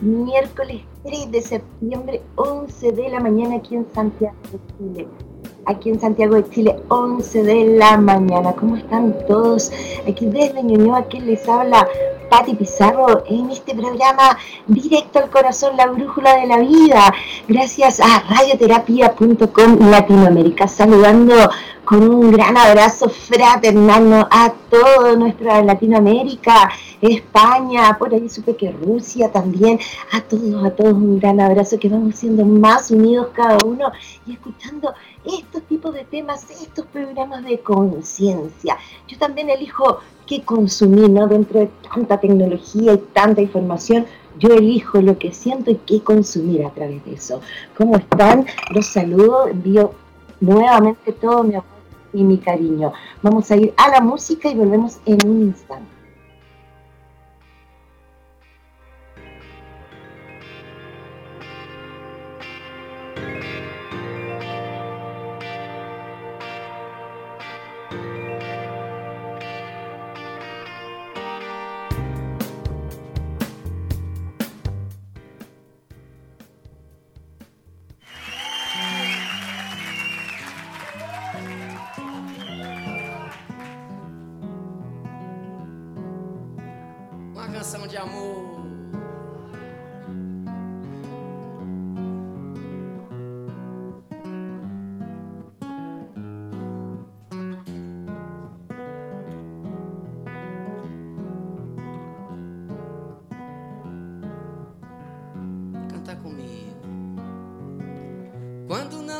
Miércoles 3 de septiembre, 11 de la mañana aquí en Santiago de Chile. Aquí en Santiago de Chile, 11 de la mañana. ¿Cómo están todos? Aquí desde Ñuñoa, quien les habla Pati Pizarro en este programa Directo al Corazón, la Brújula de la Vida. Gracias a radioterapia.com Latinoamérica. Saludando con un gran abrazo fraternal a toda nuestra Latinoamérica, España, por ahí supe que Rusia también, a todos, a todos un gran abrazo, que vamos siendo más unidos cada uno y escuchando estos tipos de temas, estos programas de conciencia. Yo también elijo qué consumir, ¿no? Dentro de tanta tecnología y tanta información, yo elijo lo que siento y qué consumir a través de eso. ¿Cómo están? Los saludo, envío nuevamente todo mi amor y mi cariño. Vamos a ir a la música y volvemos en un instante.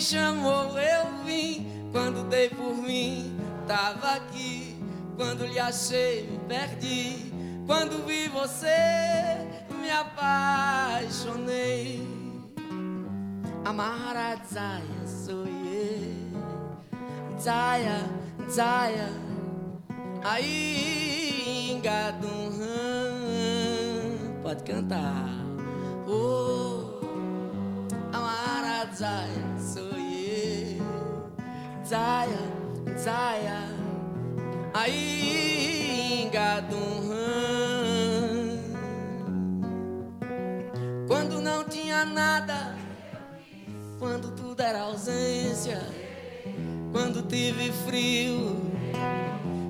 Chamou, eu vim. Quando dei por mim, tava aqui. Quando lhe achei, me perdi. Quando vi você, me apaixonei. Amara Zaya, sou eu. Zaya, Zaya. Aí, engadum, pode cantar. Oh, amara Zaya, sou. Zaya, Zaya. Aí, engadum, quando não tinha nada, quando tudo era ausência, quando tive frio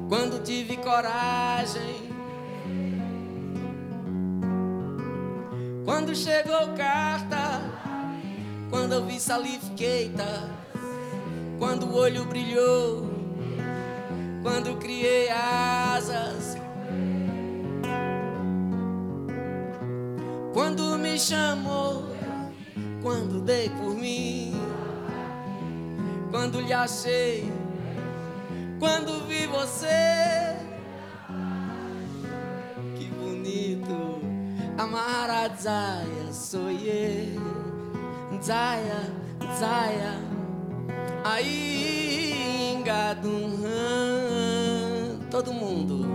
quando tive coragem. Quando chegou carta, quando eu vi salifiqueita, quando o olho brilhou, quando criei asas. Quando me chamou, quando dei por mim, quando lhe achei quando vi você. Que bonito, Amarazaia sou eu. Zaya, Zaya, aí engadum, todo mundo.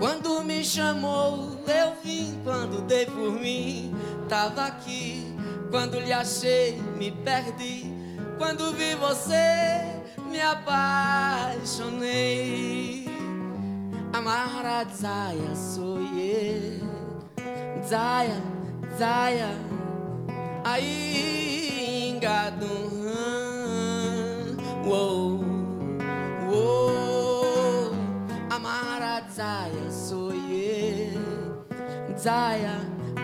Quando me chamou, eu vim. Quando dei por mim, tava aqui. Quando lhe achei, me perdi. Quando vi você, me apaixonei. Amara Zaya sou eu. Zaya, Zaya. Aí, engadum. Uou, uou. Amara Zaya sou eu. Zaya,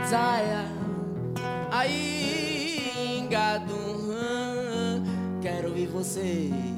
Zaya. Aí, vocês.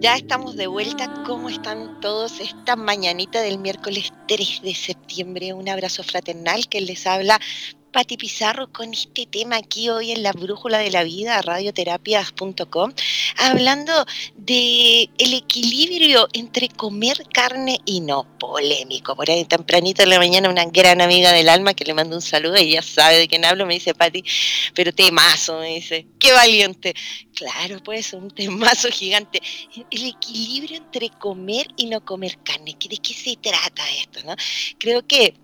Ya estamos de vuelta. ¿Cómo están todos esta mañanita del miércoles 3 de septiembre? Un abrazo fraternal que les habla Pati Pizarro con este tema aquí hoy en la Brújula de la Vida, radioterapias.com, hablando de el equilibrio entre comer carne y no, polémico. Por ahí tempranito en la mañana una gran amiga del alma que le mando un saludo, ella sabe de quién hablo, me dice Pati, pero temazo, me dice, qué valiente. Claro, pues un temazo gigante. El equilibrio entre comer y no comer carne, ¿de qué se trata esto? No? Creo que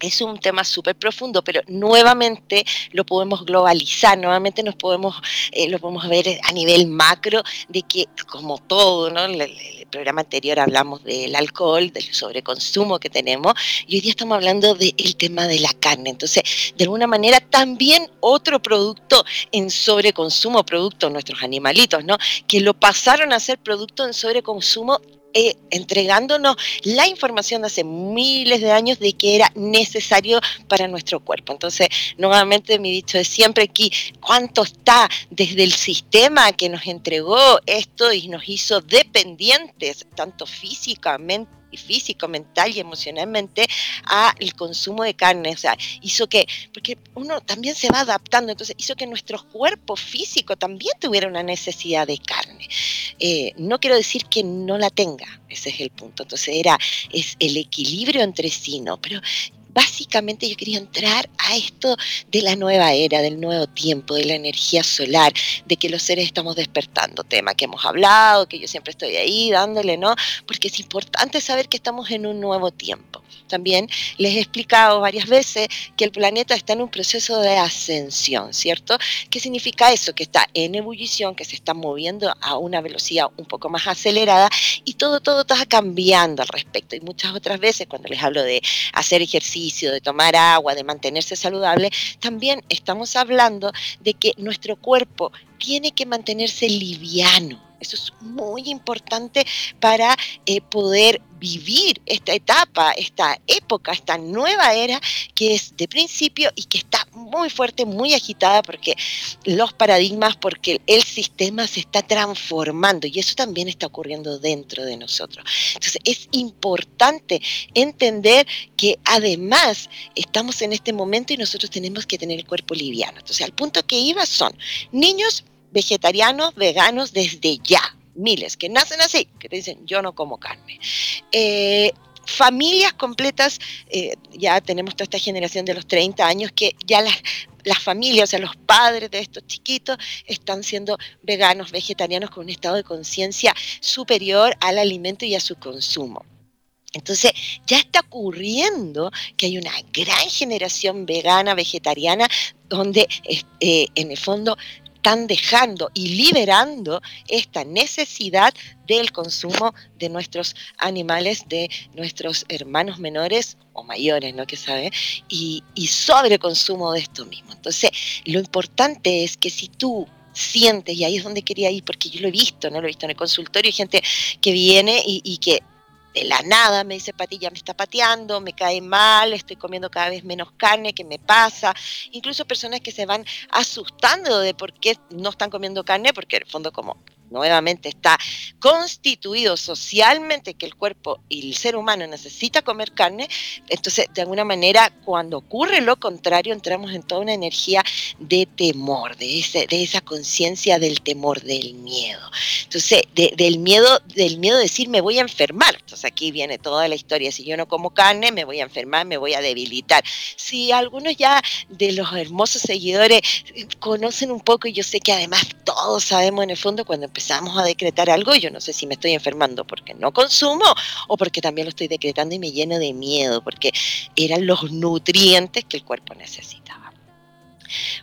es un tema súper profundo, pero nuevamente lo podemos globalizar, nuevamente nos podemos, eh, lo podemos ver a nivel macro, de que como todo, ¿no? El, el, programa anterior hablamos del alcohol, del sobreconsumo que tenemos, y hoy día estamos hablando del tema de la carne. Entonces, de alguna manera, también otro producto en sobreconsumo, producto de nuestros animalitos, ¿no? Que lo pasaron a ser producto en sobreconsumo eh, entregándonos la información de hace miles de años de que era necesario para nuestro cuerpo. Entonces, nuevamente mi dicho de siempre aquí, ¿cuánto está desde el sistema que nos entregó esto y nos hizo dependientes, tanto físicamente? Físico, mental y emocionalmente al consumo de carne. O sea, hizo que, porque uno también se va adaptando, entonces hizo que nuestro cuerpo físico también tuviera una necesidad de carne. Eh, no quiero decir que no la tenga, ese es el punto. Entonces era, es el equilibrio entre sí, ¿no? Pero básicamente yo quería entrar a esto de la nueva era, del nuevo tiempo, de la energía solar, de que los seres estamos despertando, tema que hemos hablado, que yo siempre estoy ahí dándole, ¿no? Porque es importante saber que estamos en un nuevo tiempo. También les he explicado varias veces que el planeta está en un proceso de ascensión, ¿cierto? ¿Qué significa eso? Que está en ebullición, que se está moviendo a una velocidad un poco más acelerada y todo, todo está cambiando al respecto. Y muchas otras veces cuando les hablo de hacer ejercicio, de tomar agua, de mantenerse saludable, también estamos hablando de que nuestro cuerpo tiene que mantenerse liviano eso es muy importante para eh, poder vivir esta etapa, esta época, esta nueva era que es de principio y que está muy fuerte, muy agitada porque los paradigmas, porque el sistema se está transformando y eso también está ocurriendo dentro de nosotros. Entonces es importante entender que además estamos en este momento y nosotros tenemos que tener el cuerpo liviano. Entonces al punto que iba son niños vegetarianos, veganos desde ya, miles, que nacen así, que te dicen, yo no como carne. Eh, familias completas, eh, ya tenemos toda esta generación de los 30 años que ya las, las familias, o sea, los padres de estos chiquitos están siendo veganos, vegetarianos con un estado de conciencia superior al alimento y a su consumo. Entonces, ya está ocurriendo que hay una gran generación vegana, vegetariana, donde eh, en el fondo están dejando y liberando esta necesidad del consumo de nuestros animales, de nuestros hermanos menores o mayores, ¿no? Que sabe, y, y sobre consumo de esto mismo. Entonces, lo importante es que si tú sientes, y ahí es donde quería ir, porque yo lo he visto, no lo he visto en el consultorio, hay gente que viene y, y que de la nada me dice Pati, ya me está pateando, me cae mal, estoy comiendo cada vez menos carne, ¿qué me pasa? Incluso personas que se van asustando de por qué no están comiendo carne, porque en el fondo como nuevamente está constituido socialmente que el cuerpo y el ser humano necesita comer carne, entonces de alguna manera cuando ocurre lo contrario entramos en toda una energía de temor, de, ese, de esa conciencia del temor, del miedo. Entonces, del miedo, del miedo de decir me voy a enfermar. Entonces aquí viene toda la historia, si yo no como carne me voy a enfermar, me voy a debilitar. Si algunos ya de los hermosos seguidores conocen un poco, y yo sé que además todos sabemos en el fondo cuando empezamos empezamos a decretar algo, yo no sé si me estoy enfermando porque no consumo o porque también lo estoy decretando y me lleno de miedo, porque eran los nutrientes que el cuerpo necesitaba.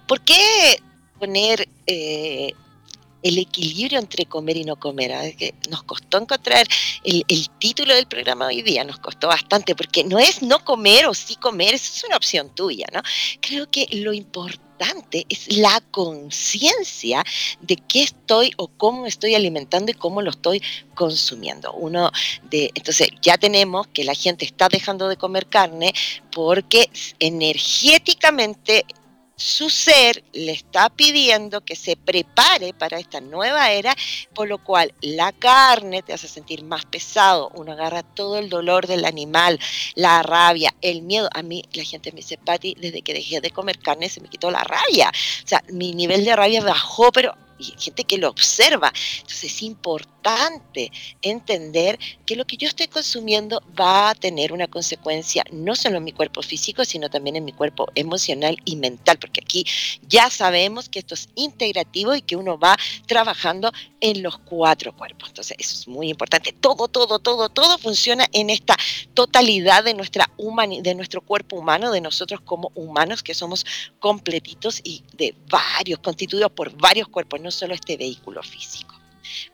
¿Por qué poner eh, el equilibrio entre comer y no comer. ¿ah? Que nos costó encontrar el, título del programa hoy día, nos costó bastante, porque no es no comer o sí comer, es una opción tuya, ¿no? Creo que lo importante es la conciencia de qué estoy o cómo estoy alimentando y cómo lo estoy consumiendo. Uno de, entonces ya tenemos que la gente está dejando de comer carne porque energéticamente su ser le está pidiendo que se prepare para esta nueva era, por lo cual la carne te hace sentir más pesado, uno agarra todo el dolor del animal, la rabia, el miedo. A mí la gente me dice, Patti, desde que dejé de comer carne se me quitó la rabia. O sea, mi nivel de rabia bajó, pero y gente que lo observa. Entonces es importante entender que lo que yo estoy consumiendo va a tener una consecuencia no solo en mi cuerpo físico, sino también en mi cuerpo emocional y mental, porque aquí ya sabemos que esto es integrativo y que uno va trabajando en los cuatro cuerpos. Entonces eso es muy importante. Todo, todo, todo, todo funciona en esta totalidad de, nuestra de nuestro cuerpo humano, de nosotros como humanos, que somos completitos y de varios, constituidos por varios cuerpos no solo este vehículo físico.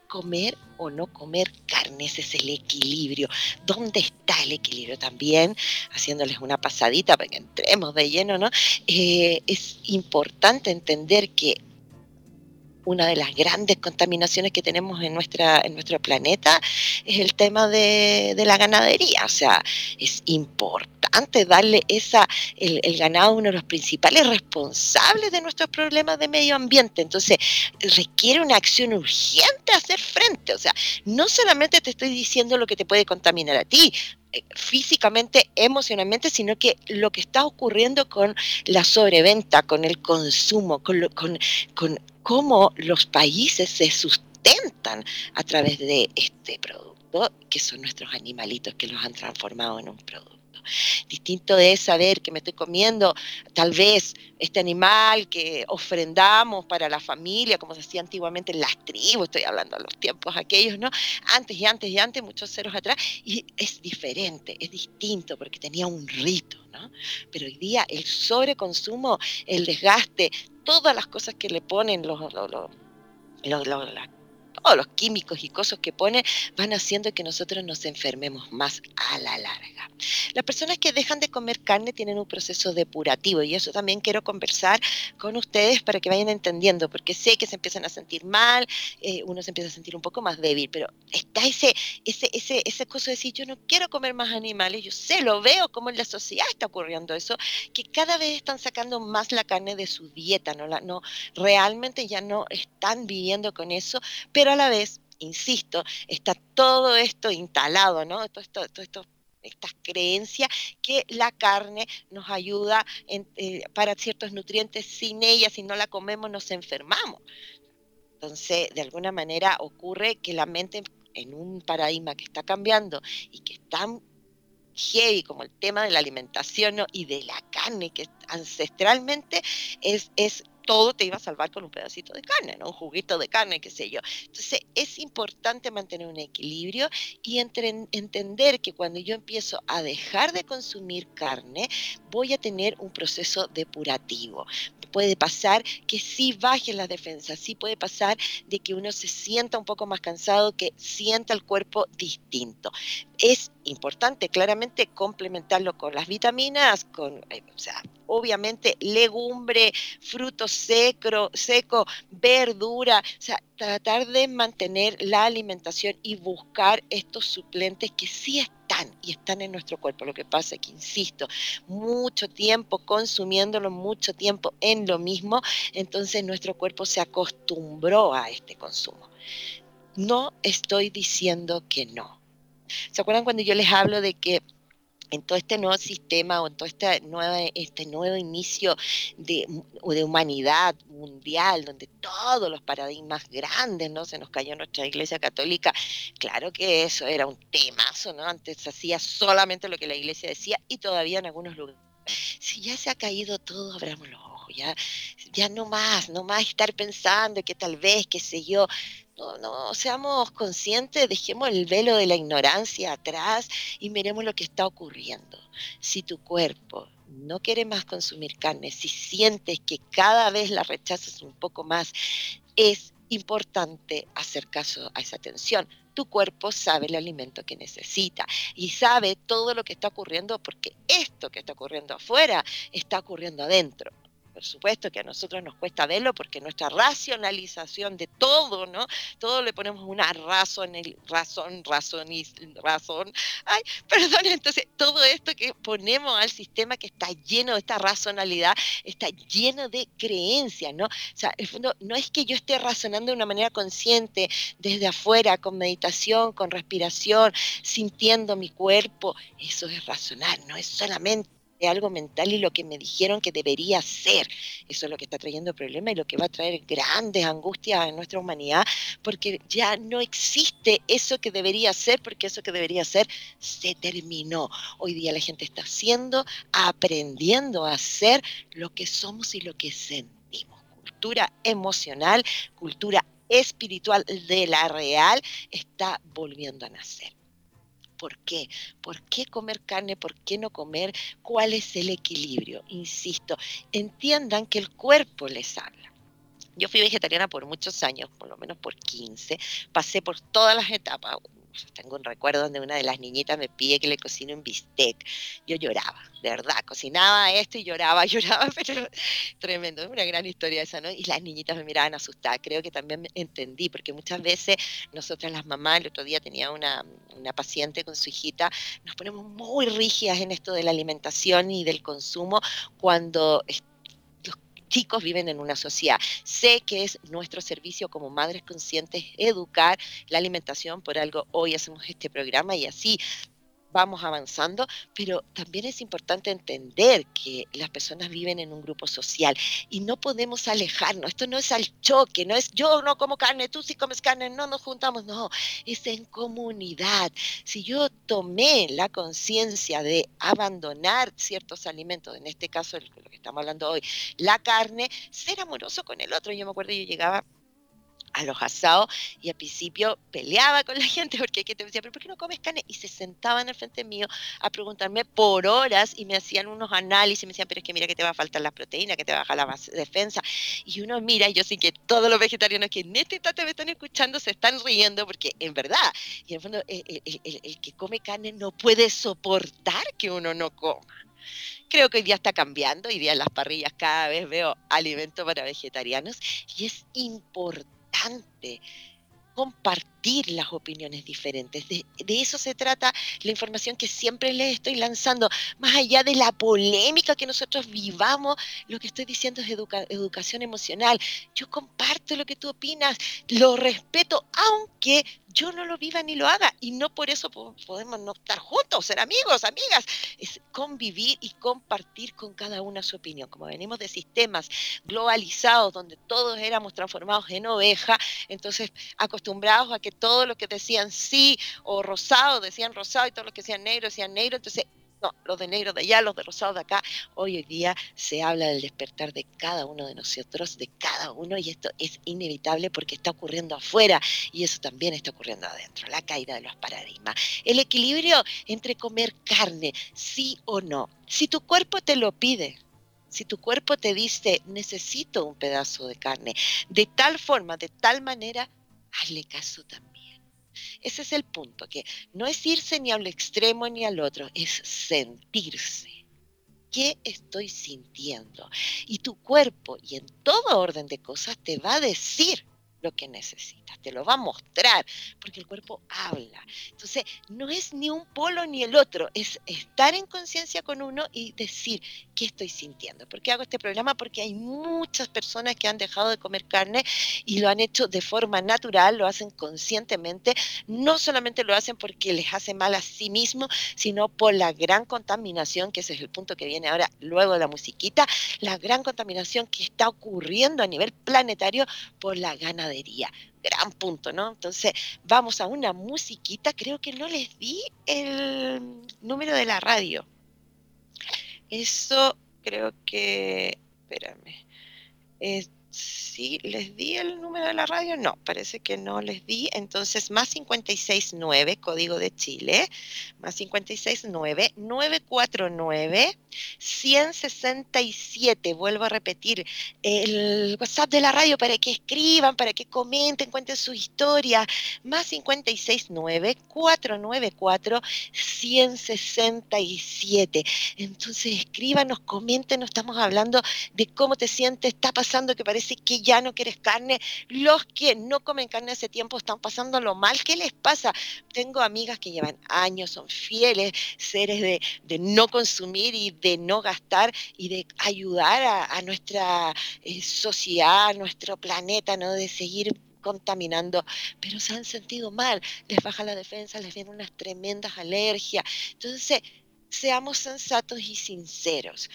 Comer o no comer carne, ese es el equilibrio. ¿Dónde está el equilibrio? También, haciéndoles una pasadita para que entremos de lleno, ¿no? Eh, es importante entender que una de las grandes contaminaciones que tenemos en, nuestra, en nuestro planeta es el tema de, la ganadería. O sea, es importante darle esa, el, el, ganado uno de los principales responsables de nuestros problemas de medio ambiente. Entonces, requiere una acción urgente hacer frente. O sea, no solamente te estoy diciendo lo que te puede contaminar a ti, físicamente, emocionalmente, sino que lo que está ocurriendo con la sobreventa, con el consumo, con, con, con cómo los países se sustentan a través de este producto, que son nuestros animalitos que los han transformado en un producto. Distinto es saber que me estoy comiendo tal vez este animal que ofrendamos para la familia, como se hacía antiguamente en las tribus, estoy hablando de los tiempos aquellos, ¿no? Antes y antes y antes, muchos ceros atrás, y es diferente, es distinto porque tenía un rito, ¿no? Pero hoy día el sobreconsumo, el desgaste, todas las cosas que le ponen los, todos los químicos y cosas que pone van haciendo que nosotros nos enfermemos más a la larga. Las personas que dejan de comer carne tienen un proceso depurativo y eso también quiero conversar con ustedes para que vayan entendiendo, porque sé que se empiezan a sentir mal, eh, uno se empieza a sentir un poco más débil, pero está ese, ese, ese, ese cosa de decir, yo no quiero comer más animales, yo sé, lo veo como en la sociedad está ocurriendo eso, que cada vez están sacando más la carne de su dieta, no, la, no realmente ya no están viviendo con eso, pero a la vez, insisto, está todo esto instalado, ¿no? Todo esto, todo esto estas creencias que la carne nos ayuda eh, para ciertos nutrientes, sin ella, si no la comemos, nos enfermamos. Entonces, de alguna manera ocurre que la mente en un paradigma que está cambiando y que es tan heavy como el tema de la alimentación y de la carne, que ancestralmente es, es todo te iba a salvar con un pedacito de carne, ¿no? Un juguito de carne, qué sé yo. Entonces, es importante mantener un equilibrio y entender que cuando yo empiezo a dejar de consumir carne, voy a tener un proceso depurativo. Puede pasar que sí bajen las defensas, sí puede pasar de que uno se sienta un poco más cansado, que sienta el cuerpo distinto. Es importante claramente complementarlo con las vitaminas, con, eh, o sea, obviamente legumbre, fruto seco, seco, verdura, o sea, tratar de mantener la alimentación y buscar estos suplentes que sí están y están en nuestro cuerpo. Lo que pasa es que, insisto, mucho tiempo consumiéndolo, mucho tiempo en lo mismo, entonces nuestro cuerpo se acostumbró a este consumo. No estoy diciendo que no ¿Se acuerdan cuando yo les hablo de que en todo este nuevo sistema o en todo este nuevo, este nuevo inicio de, de, humanidad mundial, donde todos los paradigmas grandes, ¿no? Se nos cayó nuestra iglesia católica. Claro que eso era un temazo, ¿no? Antes hacía solamente lo que la iglesia decía y todavía en algunos lugares. Si ya se ha caído todo, abramos los ojos, ya, ya no más, no más estar pensando que tal vez, qué sé yo, no, no, seamos conscientes, dejemos el velo de la ignorancia atrás y miremos lo que está ocurriendo. Si tu cuerpo no quiere más consumir carne, si sientes que cada vez la rechazas un poco más, es importante hacer caso a esa tensión. Tu cuerpo sabe el alimento que necesita y sabe todo lo que está ocurriendo porque esto que está ocurriendo afuera está ocurriendo adentro por supuesto que a nosotros nos cuesta verlo porque nuestra racionalización de todo, ¿no? Todo le ponemos una razón, razón, razón razón. Ay, perdón, entonces todo esto que ponemos al sistema que está lleno de esta racionalidad, está lleno de creencias, ¿no? O sea, el fondo no es que yo esté razonando de una manera consciente desde afuera, con meditación, con respiración, sintiendo mi cuerpo, eso es razonar, no es solamente algo mental y lo que me dijeron que debería ser. Eso es lo que está trayendo problemas y lo que va a traer grandes angustias en nuestra humanidad, porque ya no existe eso que debería ser, porque eso que debería ser se terminó. Hoy día la gente está haciendo, aprendiendo a hacer lo que somos y lo que sentimos. Cultura emocional, cultura espiritual de la real está volviendo a nacer. ¿Por qué? ¿Por qué comer carne? ¿Por qué no comer? ¿Cuál es el equilibrio? Insisto, entiendan que el cuerpo les habla. Yo fui vegetariana por muchos años, por lo menos por 15, pasé por todas las etapas, tengo un recuerdo donde una de las niñitas me pide que le cocine un bistec. Yo lloraba, de verdad, cocinaba esto y lloraba, lloraba, pero tremendo, es una gran historia esa, ¿no? Y las niñitas me miraban asustadas, creo que también entendí, porque muchas veces nosotras las mamás, el otro día tenía una, una paciente con su hijita, nos ponemos muy rígidas en esto de la alimentación y del consumo cuando chicos viven en una sociedad. Sé que es nuestro servicio como madres conscientes educar la alimentación, por algo hoy hacemos este programa y así vamos avanzando, pero también es importante entender que las personas viven en un grupo social y no podemos alejarnos. Esto no es al choque, no es yo no como carne, tú sí comes carne, no nos juntamos, no, es en comunidad. Si yo tomé la conciencia de abandonar ciertos alimentos, en este caso lo que estamos hablando hoy, la carne, ser amoroso con el otro. Yo me acuerdo, yo llegaba a los asados y al principio peleaba con la gente porque que te decía, pero ¿por qué no comes carne? Y se sentaban al frente mío a preguntarme por horas y me hacían unos análisis, me decían, pero es que mira que te va a faltar las proteínas, que te va a bajar la defensa. Y uno mira, y yo sé que todos los vegetarianos que en este instante me están escuchando se están riendo porque en verdad, y en el fondo el, el que come carne no puede soportar que uno no coma. Creo que hoy día está cambiando, hoy día en las parrillas cada vez veo alimento para vegetarianos y es importante compartir las opiniones diferentes. De, eso se trata la información que siempre les estoy lanzando. Más allá de la polémica que nosotros vivamos, lo que estoy diciendo es educación emocional. Yo comparto lo que tú opinas, lo respeto, aunque yo no lo viva ni lo haga y no por eso podemos no estar juntos, ser amigos, amigas, es convivir y compartir con cada una su opinión. Como venimos de sistemas globalizados donde todos éramos transformados en oveja, entonces acostumbrados a que todo lo que decían sí o rosado decían rosado y todo lo que decían negro decían negro, entonces no, los de negro de allá, los de rosado de acá. Hoy en día se habla del despertar de cada uno de nosotros, de cada uno, y esto es inevitable porque está ocurriendo afuera y eso también está ocurriendo adentro, la caída de los paradigmas. El equilibrio entre comer carne, sí o no. Si tu cuerpo te lo pide, si tu cuerpo te dice, necesito un pedazo de carne, de tal forma, de tal manera, hazle caso también. Ese es el punto, que no es irse ni al extremo ni al otro, es sentirse. ¿Qué estoy sintiendo? Y tu cuerpo, y en todo orden de cosas, te va a decir lo que necesitas, te lo va a mostrar, porque el cuerpo habla. Entonces, no es ni un polo ni el otro, es estar en conciencia con uno y decir qué estoy sintiendo. ¿Por qué hago este programa? Porque hay muchas personas que han dejado de comer carne y lo han hecho de forma natural, lo hacen conscientemente, no solamente lo hacen porque les hace mal a sí mismo, sino por la gran contaminación, que ese es el punto que viene ahora luego de la musiquita, la gran contaminación que está ocurriendo a nivel planetario por la gana de Gran punto, ¿no? Entonces, vamos a una musiquita. Creo que no les di el número de la radio. Eso creo que. Espérame. Sí, ¿les di el número de la radio? No, parece que no les di. Entonces, más 569, código de Chile, más 569, 949, 167. Vuelvo a repetir, el WhatsApp de la radio para que escriban, para que comenten, cuenten su historia. Más 569, 494, 167. Entonces, escríbanos, comenten, estamos hablando de cómo te sientes, está pasando que parece que ya no quieres carne. Los que no comen carne hace tiempo están pasando lo mal. ¿Qué les pasa? Tengo amigas que llevan años, son fieles seres de, no consumir y de no gastar y de ayudar a, nuestra eh, sociedad, a nuestro planeta, ¿no? De seguir contaminando, pero se han sentido mal, les baja la defensa, les vienen unas tremendas alergias. Entonces, seamos sensatos y sinceros.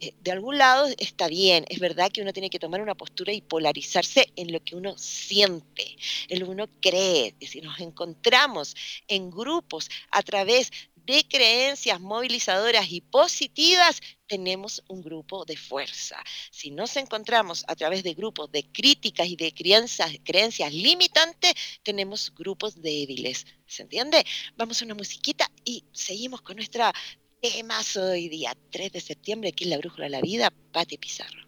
Eh, de algún lado está bien, es verdad que uno tiene que tomar una postura y polarizarse en lo que uno siente, en lo que uno cree. Si nos encontramos en grupos a través de creencias movilizadoras y positivas, tenemos un grupo de fuerza. Si nos encontramos a través de grupos de críticas y de creencias, creencias limitantes, tenemos grupos débiles. ¿Se entiende? Vamos a una musiquita y seguimos con nuestra más hoy día, 3 de septiembre, aquí en la Brújula de la Vida, Pati Pizarro.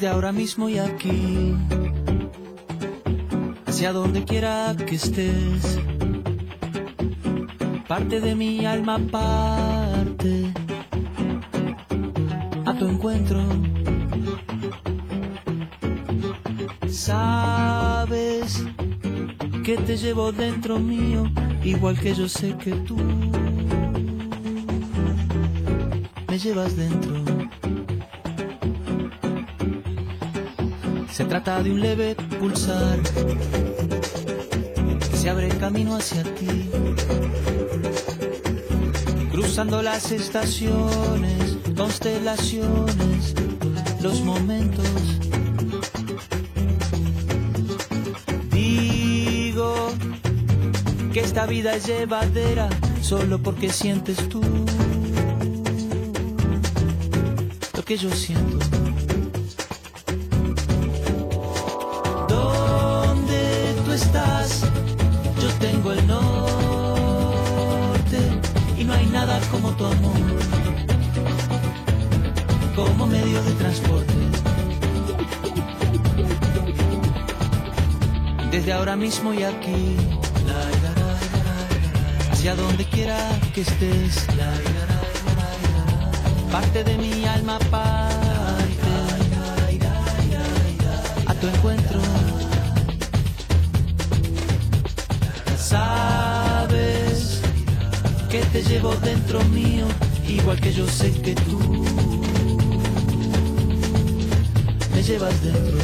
Desde ahora mismo y aquí, hacia donde quiera que estés. Parte de mi alma parte a tu encuentro. Sabes que te llevo dentro mío, igual que yo sé que tú me llevas dentro. Se trata de un leve pulsar que se abre camino hacia ti, cruzando las estaciones, constelaciones, los momentos. Digo que esta vida es llevadera solo porque sientes tú lo que yo siento. Como tu amor, como medio de transporte. Desde ahora mismo y aquí, hacia donde quiera que estés, parte de mi alma parte a tu encuentro. Te llevo dentro mío, igual que yo sé que tú me llevas dentro.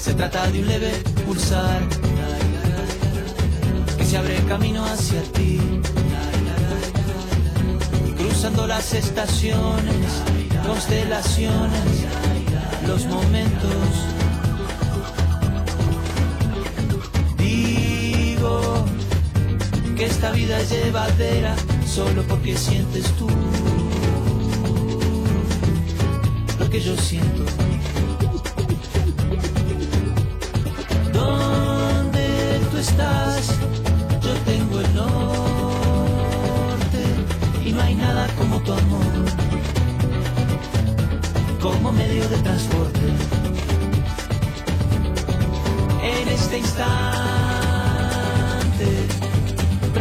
Se trata de un leve pulsar que se abre camino hacia ti, cruzando las estaciones, constelaciones, los momentos esta vida es llevadera solo porque sientes tú lo que yo siento. ¿Dónde tú estás? Yo tengo el norte y no hay nada como tu amor, como medio de transporte. En este instante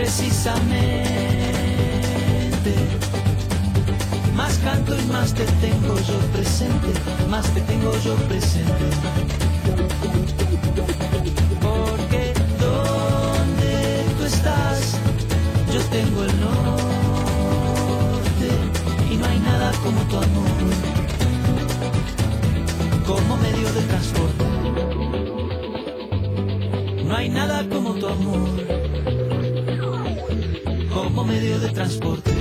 precisamente. Más canto y más te tengo yo presente, más te tengo yo presente. Porque donde tú estás, yo tengo el norte y no hay nada como tu amor, como medio de transporte. No hay nada como tu amor como medio de transporte.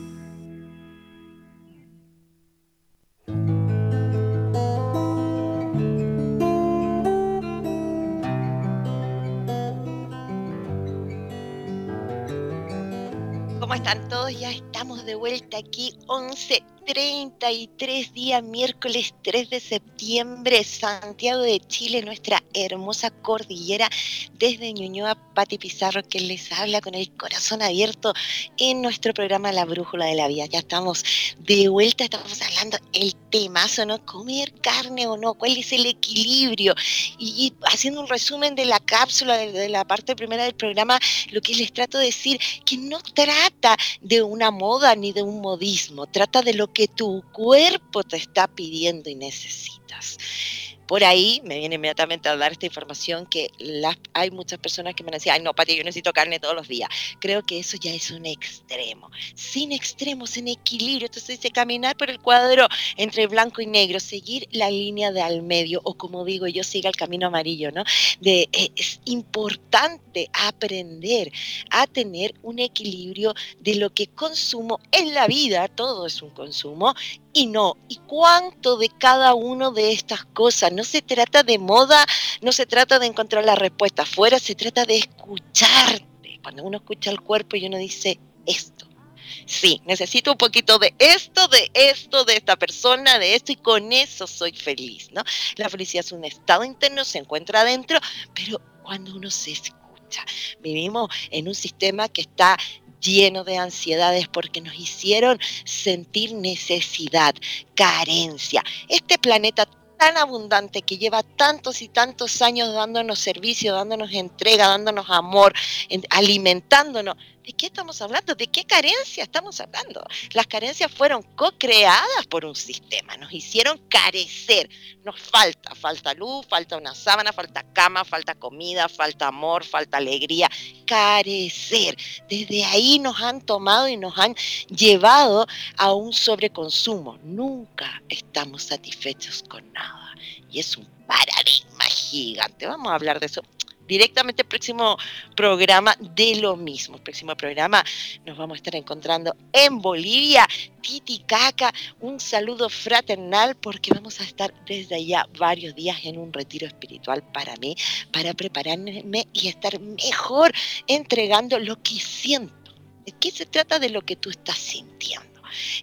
¿Cómo están todos? Ya estamos de vuelta aquí, 11.33 día, miércoles 3 de septiembre, Santiago de Chile, nuestra hermosa cordillera, desde Ñuñoa, Pati Pizarro, que les habla con el corazón abierto en nuestro programa La Brújula de la Vida. Ya estamos de vuelta, estamos hablando el temazo, ¿no? Comer carne o no, cuál es el equilibrio. Y, haciendo un resumen de la cápsula, de, de la parte primera del programa, lo que les trato de decir, que no trata de una moda ni de un modismo, trata de lo que tu cuerpo te está pidiendo y necesitas. Por ahí me viene inmediatamente a dar esta información que hay muchas personas que me decían, ay no, Pati, yo necesito carne todos los días. Creo que eso ya es un extremo. Sin extremos, en equilibrio. Entonces dice caminar por el cuadro entre blanco y negro, seguir la línea de al medio, o como digo yo, siga el camino amarillo, ¿no? Eh, es importante aprender a tener un equilibrio de lo que consumo en la vida, todo es un consumo, y no. ¿Y cuánto de cada uno de estas cosas? No se trata de moda, no se trata de encontrar la respuesta afuera, se trata de escucharte. Cuando uno escucha el cuerpo y uno dice esto. Sí, necesito un poquito de esto, de esto, de esta persona, de esto, y con eso soy feliz, ¿no? La felicidad es un estado interno, se encuentra adentro, pero cuando uno se escucha, vivimos en un sistema que está lleno de ansiedades porque nos hicieron sentir necesidad, carencia. Este planeta tan abundante que lleva tantos y tantos años dándonos servicio, dándonos entrega, dándonos amor, alimentándonos, ¿De qué estamos hablando? ¿De qué carencia estamos hablando? Las carencias fueron co-creadas por un sistema, nos hicieron carecer. Nos falta, falta luz, falta una sábana, falta cama, falta comida, falta amor, falta alegría. Carecer. Desde ahí nos han tomado y nos han llevado a un sobreconsumo. Nunca estamos satisfechos con nada. Y es un paradigma gigante. Vamos a hablar de eso directamente el próximo programa de lo mismo. El próximo programa nos vamos a estar encontrando en Bolivia, Titicaca. Un saludo fraternal porque vamos a estar desde allá varios días en un retiro espiritual para mí, para prepararme y estar mejor entregando lo que siento. ¿De qué se trata de lo que tú estás sintiendo?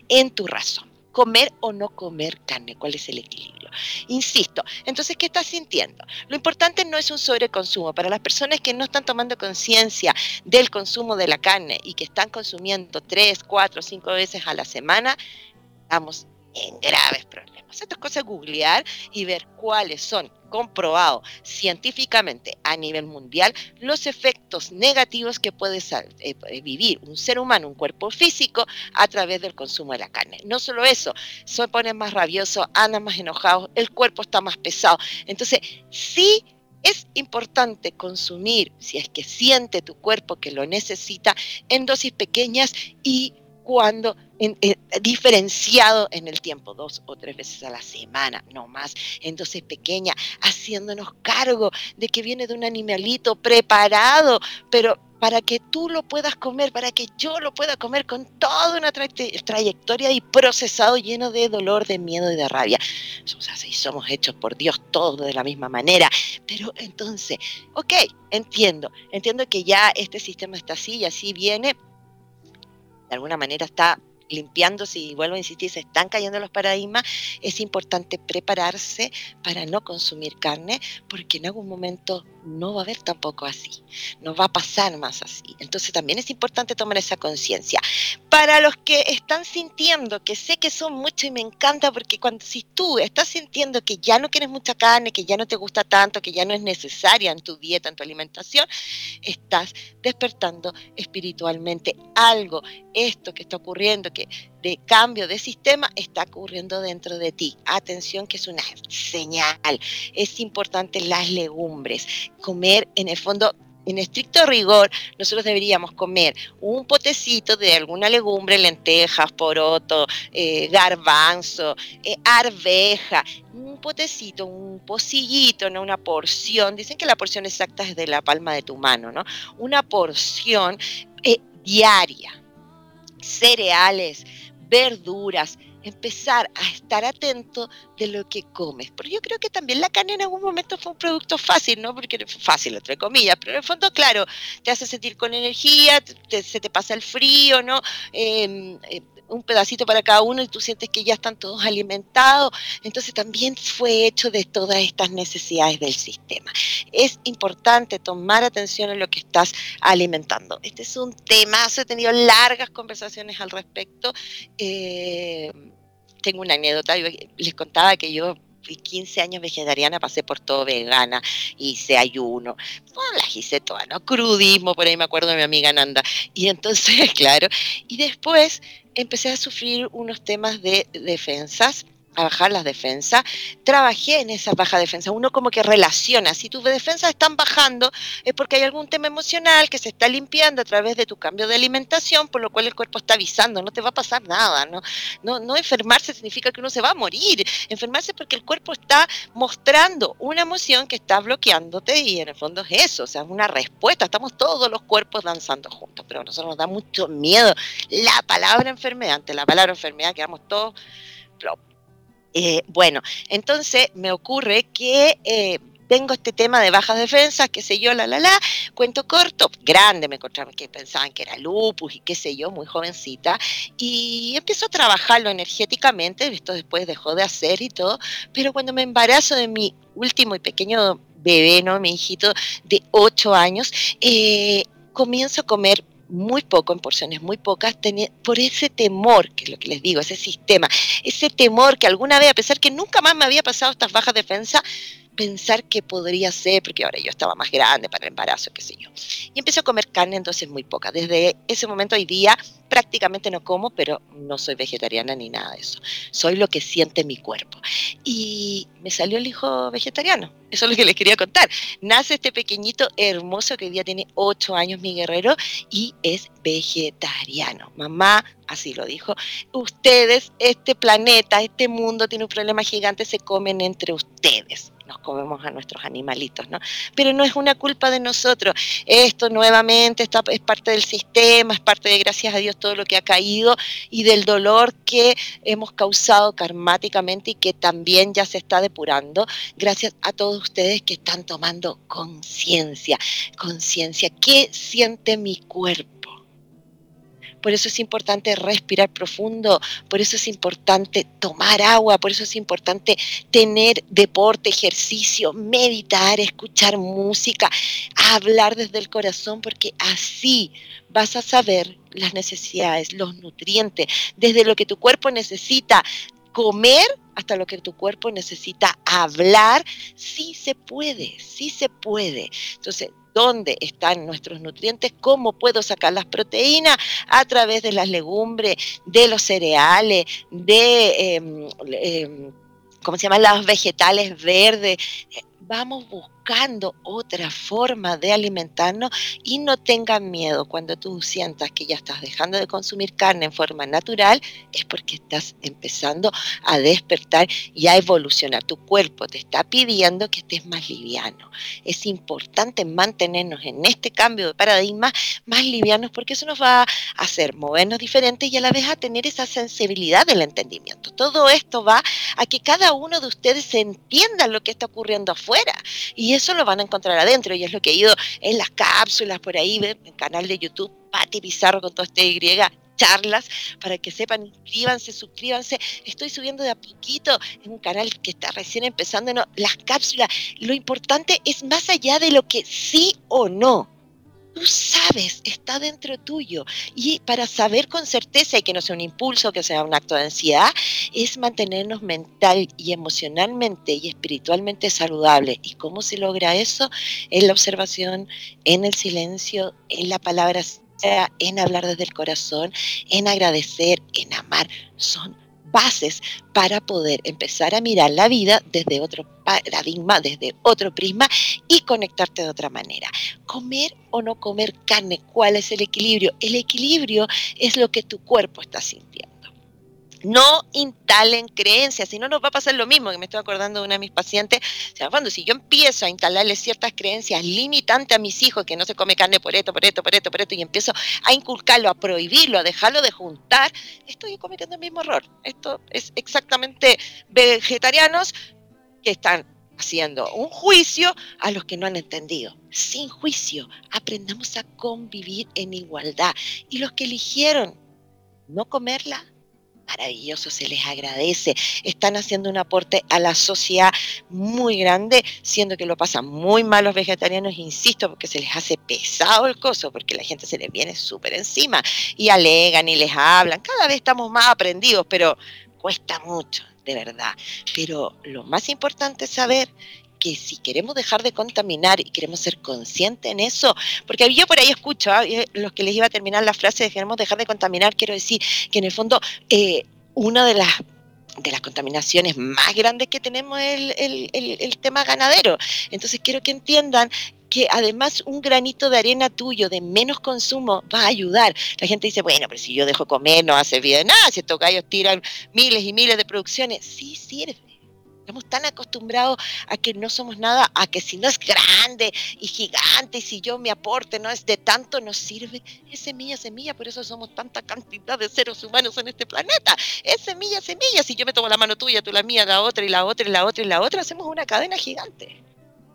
En tu razón comer o no comer carne, cuál es el equilibrio. Insisto, entonces, ¿qué estás sintiendo? Lo importante no es un sobreconsumo. Para las personas que no están tomando conciencia del consumo de la carne y que están consumiendo tres, cuatro, cinco veces a la semana, estamos en graves problemas. Esto es cosa googlear y ver cuáles son comprobados científicamente a nivel mundial los efectos negativos que puede eh, eh, vivir un ser humano, un cuerpo físico, a través del consumo de la carne. No solo eso, se pone más rabioso, anda más enojado, el cuerpo está más pesado. Entonces, sí es importante consumir, si es que siente tu cuerpo que lo necesita, en dosis pequeñas y cuando diferenciado en el tiempo, dos o tres veces a la semana, no más, en dosis pequeña, haciéndonos cargo de que viene de un animalito preparado, pero para que tú lo puedas comer, para que yo lo pueda comer con toda una trayectoria y procesado lleno de dolor, de miedo y de rabia. Somos así, somos hechos por Dios todos de la misma manera. Pero entonces, ok, entiendo, entiendo que ya este sistema está así y así viene, de alguna manera está limpiándose y vuelvo a insistir, se están cayendo los paradigmas, es importante prepararse para no consumir carne, porque en algún momento no va a haber tampoco así, no va a pasar más así. Entonces también es importante tomar esa conciencia. Para los que están sintiendo, que sé que son muchos y me encanta, porque cuando si tú estás sintiendo que ya no quieres mucha carne, que ya no te gusta tanto, que ya no es necesaria en tu dieta, en tu alimentación, estás despertando espiritualmente algo. Esto que está ocurriendo, de cambio de sistema está ocurriendo dentro de ti. Atención que es una señal. Es importante las legumbres. Comer en el fondo en estricto rigor, nosotros deberíamos comer un potecito de alguna legumbre, lentejas, poroto, eh, garbanzo, eh, arveja, un potecito, un pocillito, ¿no? una porción. Dicen que la porción exacta es de la palma de tu mano, ¿no? Una porción eh, diaria. Cereales, verduras, empezar a estar atento de lo que comes. Porque yo creo que también la carne en algún momento fue un producto fácil, ¿no? Porque fácil, entre comillas, pero en el fondo, claro, te hace sentir con energía, se te pasa el frío, ¿no? Em, eh, un pedacito para cada uno y tú sientes que ya están todos alimentados. Entonces también fue hecho de todas estas necesidades del sistema. Es importante tomar atención a lo que estás alimentando. Este es un tema, he tenido largas conversaciones al respecto. Eh, tengo una anécdota, les contaba que yo fui 15 años vegetariana, pasé por todo vegana, hice ayuno, las hice todas, ¿no? Crudismo, por ahí me acuerdo de mi amiga Nanda. Y entonces, claro, y después empecé a sufrir unos temas de defensas a bajar las defensas, trabajé en esa baja defensa. Uno como que relaciona, si tus defensas están bajando es porque hay algún tema emocional que se está limpiando a través de tu cambio de alimentación, por lo cual el cuerpo está avisando, no te va a pasar nada, ¿no? No, enfermarse significa que uno se va a morir, enfermarse porque el cuerpo está mostrando una emoción que está bloqueándote y en el fondo es eso, o sea, es una respuesta, estamos todos los cuerpos danzando juntos, pero a nosotros nos da mucho miedo la palabra enfermedad, ante la palabra enfermedad quedamos todos eh, bueno, entonces me ocurre que eh, tengo este tema de bajas defensas, qué sé yo, la, la, la, cuento corto, grande, me encontraron que pensaban que era lupus y qué sé yo, muy jovencita, y empiezo a trabajarlo energéticamente, esto después dejó de hacer y todo, pero cuando me embarazo de mi último y pequeño bebé, ¿no? Mi hijito de 8 años, eh, comienzo a comer muy poco, en porciones muy pocas, por ese temor, que es lo que les digo, ese sistema, ese temor que alguna vez, a pesar que nunca más me había pasado estas bajas defensas, pensar que podría ser, porque ahora yo estaba más grande para el embarazo, qué sé yo. Y empecé a comer carne entonces muy poca. Desde ese momento hoy día prácticamente no como, pero no soy vegetariana ni nada de eso. Soy lo que siente mi cuerpo. Y me salió el hijo vegetariano. Eso es lo que les quería contar. Nace este pequeñito hermoso que hoy día tiene 8 años, mi guerrero, y es vegetariano. Mamá, así lo dijo, ustedes, este planeta, este mundo tiene un problema gigante, se comen entre ustedes nos comemos a nuestros animalitos, ¿no? Pero no es una culpa de nosotros. Esto nuevamente está, es parte del sistema, es parte de, gracias a Dios, todo lo que ha caído y del dolor que hemos causado karmáticamente y que también ya se está depurando, gracias a todos ustedes que están tomando conciencia, conciencia. ¿Qué siente mi cuerpo? Por eso es importante respirar profundo, por eso es importante tomar agua, por eso es importante tener deporte, ejercicio, meditar, escuchar música, hablar desde el corazón, porque así vas a saber las necesidades, los nutrientes, desde lo que tu cuerpo necesita comer hasta lo que tu cuerpo necesita hablar, sí se puede, sí se puede. Entonces, dónde están nuestros nutrientes, cómo puedo sacar las proteínas a través de las legumbres, de los cereales, de, em, ¿cómo se llaman? Los vegetales verdes vamos buscando otra forma de alimentarnos y no tengan miedo cuando tú sientas que ya estás dejando de consumir carne en forma natural, es porque estás empezando a despertar y a evolucionar. Tu cuerpo te está pidiendo que estés más liviano. Es importante mantenernos en este cambio de paradigma más livianos porque eso nos va a hacer movernos diferentes y a la vez a tener esa sensibilidad del entendimiento. Todo esto va a que cada uno de ustedes entienda lo que está ocurriendo afuera y eso lo van a encontrar adentro. Y es lo que he ido en las cápsulas por ahí, en el canal de YouTube, Pati Pizarro con todo este Y, charlas para que sepan, inscríbanse, suscríbanse. Estoy subiendo de a poquito en un canal que está recién empezando, no, las cápsulas. Lo importante es más allá de lo que sí o no tú sabes, está dentro tuyo. Y para saber con certeza y que no sea un impulso, que sea un acto de ansiedad, es mantenernos mental y emocionalmente y espiritualmente saludable. ¿Y cómo se logra eso? En la observación, en el silencio, en la palabra, en hablar desde el corazón, en agradecer, en amar. Son bases para poder empezar a mirar la vida desde otro paradigma, desde otro prisma y conectarte de otra manera. Comer o no comer carne, ¿cuál es el equilibrio? El equilibrio es lo que tu cuerpo está sintiendo. No instalen creencias, si no nos va a pasar lo mismo, que me estoy acordando de una de mis pacientes, cuando si yo empiezo a instalarle ciertas creencias limitantes a mis hijos, que no se come carne por esto, por esto, por esto, por esto, y empiezo a inculcarlo, a prohibirlo, a dejarlo de juntar, estoy cometiendo el mismo error. Esto es exactamente vegetarianos que están haciendo un juicio a los que no han entendido. Sin juicio, aprendamos a convivir en igualdad. Y los que eligieron no comerla, maravilloso, se les agradece. Están haciendo un aporte a la sociedad muy grande, siendo que lo pasan muy mal los vegetarianos, insisto, porque se les hace pesado el coso, porque la gente se les viene súper encima y alegan y les hablan. Cada vez estamos más aprendidos, pero cuesta mucho, de verdad. Pero lo más importante es saber que si queremos dejar de contaminar y queremos ser conscientes en eso, porque yo por ahí escucho, ¿ah? los que les iba a terminar la frase de queremos dejar de contaminar, quiero decir que en el fondo eh, una de las de las contaminaciones más grandes que tenemos es el, el, tema ganadero. Entonces quiero que entiendan que además un granito de arena tuyo de menos consumo va a ayudar. La gente dice, bueno, pero si yo dejo comer no hace bien nada, si estos gallos tiran miles y miles de producciones, sí sirve Estamos tan acostumbrados a que no somos nada, a que si no es grande y gigante, y si yo me aporte no es de tanto, nos sirve. Es semilla, semilla, por eso somos tanta cantidad de seres humanos en este planeta. Es semilla, semilla. Si yo me tomo la mano tuya, tú la mía, la otra y la otra y la otra y la otra, hacemos una cadena gigante.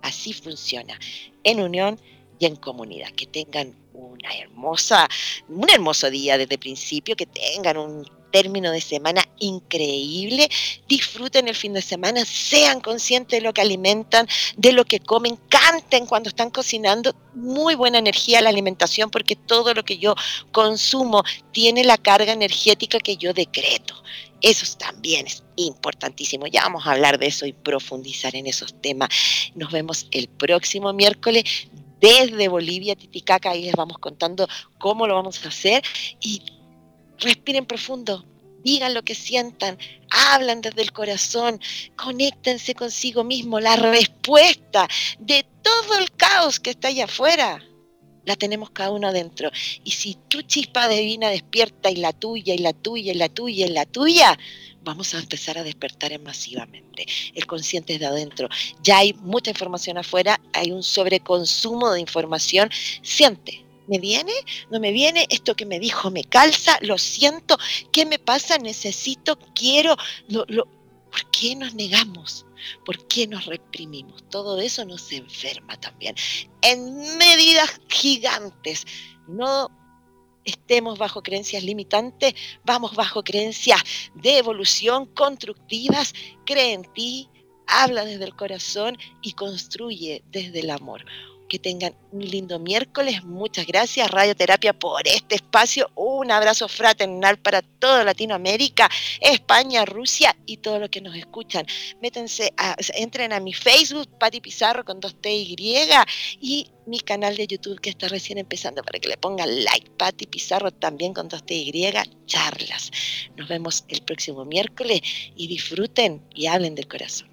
Así funciona, en unión y en comunidad. Que tengan una hermosa, un hermoso día desde el principio, que tengan un término de semana increíble. Disfruten el fin de semana, sean conscientes de lo que alimentan, de lo que comen, canten cuando están cocinando. Muy buena energía la alimentación porque todo lo que yo consumo tiene la carga energética que yo decreto. Eso también es importantísimo. Ya vamos a hablar de eso y profundizar en esos temas. Nos vemos el próximo miércoles desde Bolivia, Titicaca, ahí les vamos contando cómo lo vamos a hacer y respiren profundo, digan lo que sientan, hablan desde el corazón, conéctense consigo mismo. La respuesta de todo el caos que está allá afuera la tenemos cada uno adentro. Y si tu chispa divina despierta y la tuya, y la tuya, y la tuya, y la tuya, vamos a empezar a despertar masivamente. El consciente es de adentro. Ya hay mucha información afuera, hay un sobreconsumo de información. Siente, ¿Me viene? ¿No me viene? Esto que me dijo me calza, lo siento. ¿Qué me pasa? Necesito, quiero. Lo, ¿Por qué nos negamos? ¿Por qué nos reprimimos? Todo eso nos enferma también. En medidas gigantes. No estemos bajo creencias limitantes, vamos bajo creencias de evolución constructivas. Cree en ti, habla desde el corazón y construye desde el amor que tengan un lindo miércoles. Muchas gracias, Radioterapia, por este espacio. Un abrazo fraternal para toda Latinoamérica, España, Rusia y todo lo que nos escuchan. Métense, entren a mi Facebook, Pati Pizarro con dos T y y mi canal de YouTube que está recién empezando para que le pongan like, Pati Pizarro también con dos T y charlas. Nos vemos el próximo miércoles y disfruten y hablen del corazón.